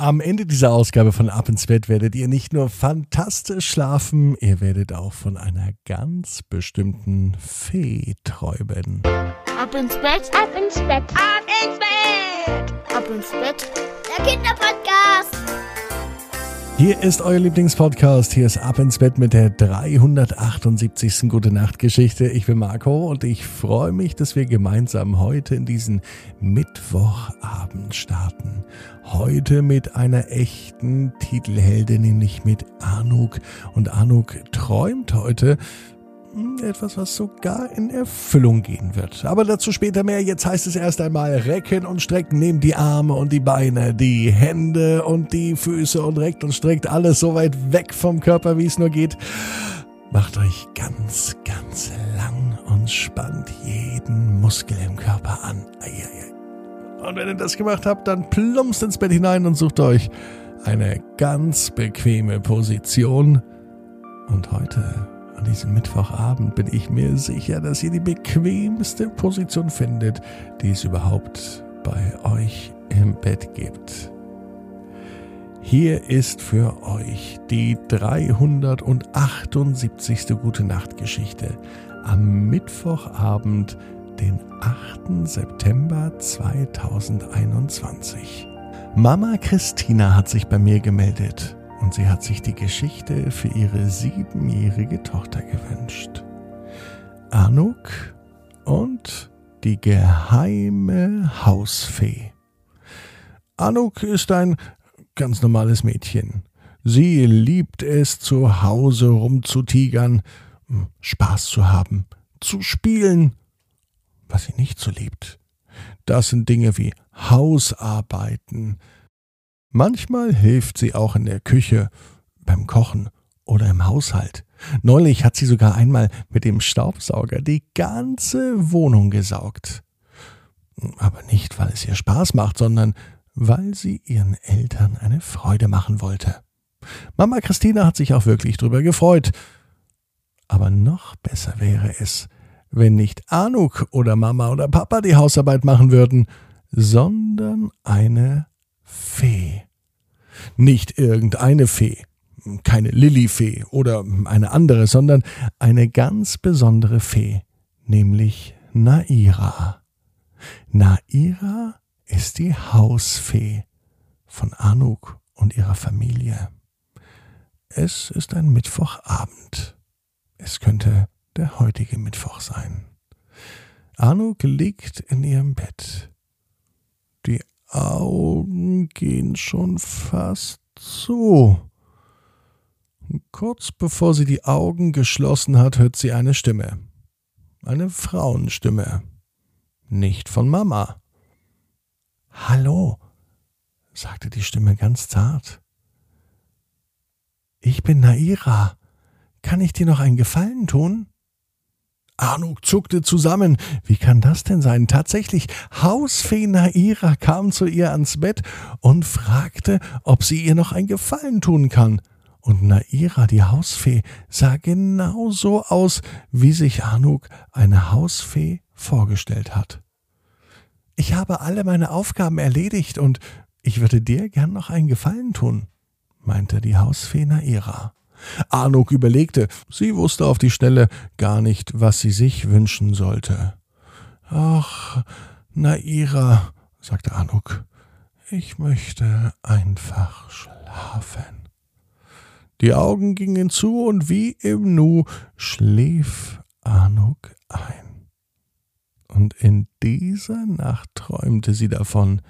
Am Ende dieser Ausgabe von Ab ins Bett werdet ihr nicht nur fantastisch schlafen, ihr werdet auch von einer ganz bestimmten Fee träumen. Ab ins Bett, ab ins Bett, ab ins Bett, ab ins Bett, der Kinderpodcast. Hier ist euer Lieblingspodcast. Hier ist Ab ins Bett mit der 378. Gute Nacht Geschichte. Ich bin Marco und ich freue mich, dass wir gemeinsam heute in diesen Mittwochabend starten. Heute mit einer echten Titelheldin, nämlich mit Anuk. Und Anuk träumt heute etwas, was sogar in Erfüllung gehen wird. Aber dazu später mehr. Jetzt heißt es erst einmal recken und strecken. Nehmt die Arme und die Beine, die Hände und die Füße und reckt und streckt alles so weit weg vom Körper, wie es nur geht. Macht euch ganz, ganz lang und spannt jeden Muskel im Körper an. Und wenn ihr das gemacht habt, dann plumpst ins Bett hinein und sucht euch eine ganz bequeme Position. Und heute an diesem Mittwochabend bin ich mir sicher, dass ihr die bequemste Position findet, die es überhaupt bei euch im Bett gibt. Hier ist für euch die 378. Gute Nacht Geschichte am Mittwochabend, den 8. September 2021. Mama Christina hat sich bei mir gemeldet und sie hat sich die Geschichte für ihre siebenjährige Tochter gewünscht. Anuk und die geheime Hausfee. Anuk ist ein ganz normales Mädchen. Sie liebt es, zu Hause rumzutigern, Spaß zu haben, zu spielen. Was sie nicht so liebt, das sind Dinge wie Hausarbeiten, Manchmal hilft sie auch in der Küche, beim Kochen oder im Haushalt. Neulich hat sie sogar einmal mit dem Staubsauger die ganze Wohnung gesaugt. Aber nicht, weil es ihr Spaß macht, sondern weil sie ihren Eltern eine Freude machen wollte. Mama Christina hat sich auch wirklich drüber gefreut. Aber noch besser wäre es, wenn nicht Anuk oder Mama oder Papa die Hausarbeit machen würden, sondern eine Fee. Nicht irgendeine Fee, keine Lillifee oder eine andere, sondern eine ganz besondere Fee, nämlich Naira. Naira ist die Hausfee von Anuk und ihrer Familie. Es ist ein Mittwochabend. Es könnte der heutige Mittwoch sein. Anuk liegt in ihrem Bett. Augen gehen schon fast zu. Kurz bevor sie die Augen geschlossen hat, hört sie eine Stimme. Eine Frauenstimme. Nicht von Mama. Hallo, sagte die Stimme ganz zart. Ich bin Naira. Kann ich dir noch einen Gefallen tun? Anuk zuckte zusammen. Wie kann das denn sein? Tatsächlich, Hausfee Naira kam zu ihr ans Bett und fragte, ob sie ihr noch ein Gefallen tun kann. Und Naira, die Hausfee, sah genau so aus, wie sich Anuk eine Hausfee vorgestellt hat. Ich habe alle meine Aufgaben erledigt und ich würde dir gern noch einen Gefallen tun, meinte die Hausfee Naira. Anuk überlegte, sie wusste auf die Schnelle gar nicht, was sie sich wünschen sollte. Ach, Naira, sagte Anuk, ich möchte einfach schlafen. Die Augen gingen zu und wie im Nu schlief Anuk ein. Und in dieser Nacht träumte sie davon,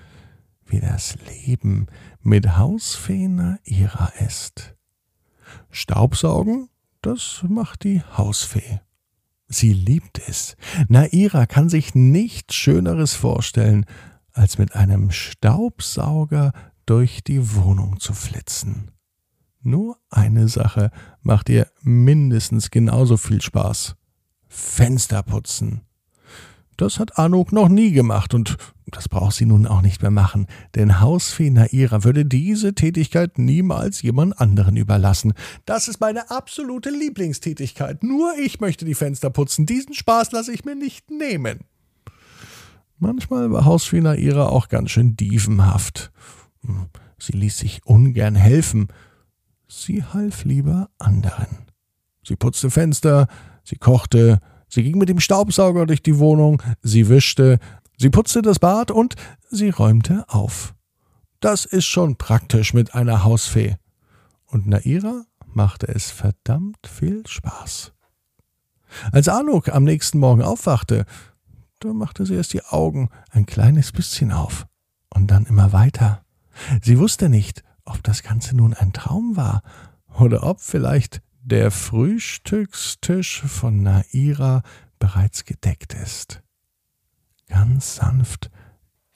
wie das Leben mit Hausfee Naira ist. Staubsaugen, das macht die Hausfee. Sie liebt es. Naira kann sich nichts Schöneres vorstellen, als mit einem Staubsauger durch die Wohnung zu flitzen. Nur eine Sache macht ihr mindestens genauso viel Spaß. Fenster putzen. Das hat Anuk noch nie gemacht und das braucht sie nun auch nicht mehr machen, denn Hausfee Naira würde diese Tätigkeit niemals jemand anderen überlassen. Das ist meine absolute Lieblingstätigkeit. Nur ich möchte die Fenster putzen. Diesen Spaß lasse ich mir nicht nehmen. Manchmal war Hausfee Naira auch ganz schön dievenhaft. sie ließ sich ungern helfen. Sie half lieber anderen. Sie putzte Fenster, sie kochte, sie ging mit dem Staubsauger durch die Wohnung, sie wischte, sie putzte das Bad und sie räumte auf. Das ist schon praktisch mit einer Hausfee. Und Naira machte es verdammt viel Spaß. Als Anuk am nächsten Morgen aufwachte, da machte sie erst die Augen ein kleines bisschen auf und dann immer weiter. Sie wusste nicht, ob das Ganze nun ein Traum war oder ob vielleicht der Frühstückstisch von Naira bereits gedeckt ist. Ganz sanft,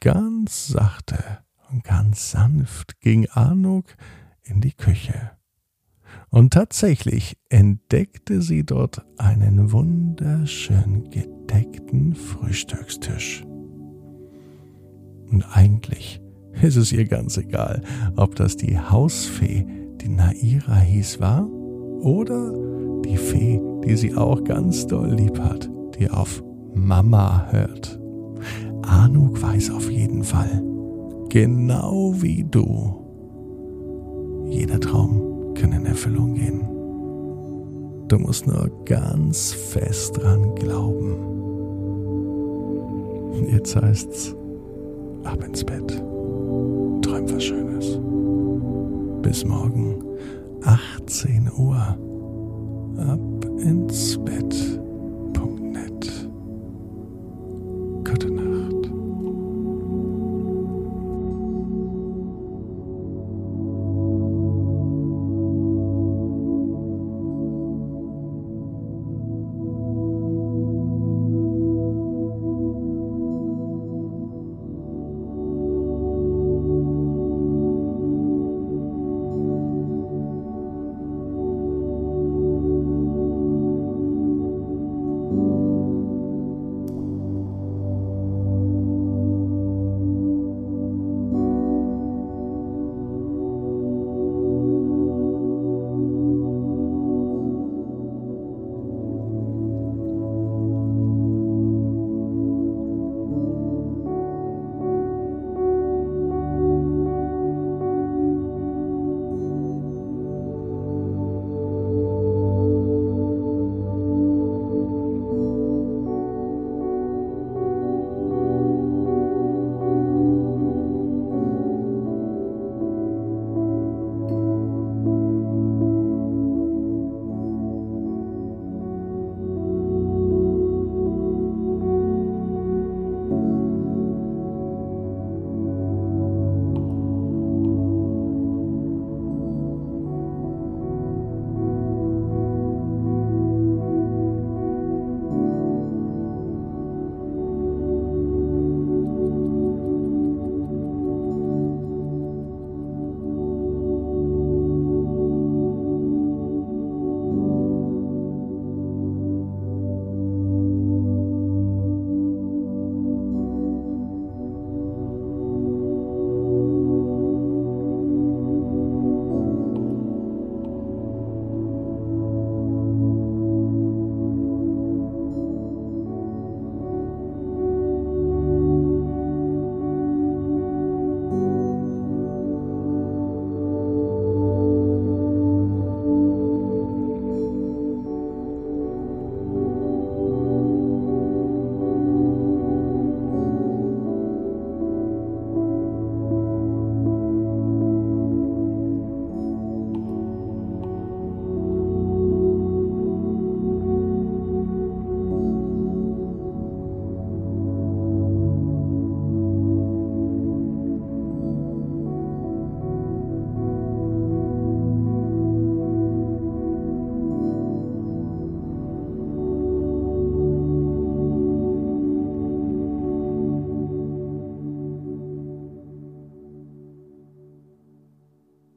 ganz sachte und ganz sanft ging Anuk in die Küche. Und tatsächlich entdeckte sie dort einen wunderschön gedeckten Frühstückstisch. Und eigentlich ist es ihr ganz egal, ob das die Hausfee, die Naira hieß, war, oder die Fee, die sie auch ganz doll lieb hat, die auf Mama hört. Anuk weiß auf jeden Fall, genau wie du, jeder Traum kann in Erfüllung gehen. Du musst nur ganz fest dran glauben. Jetzt heißt's, ab ins Bett. Träum was Schönes. Bis morgen, 18 Uhr. Ab ins Bett.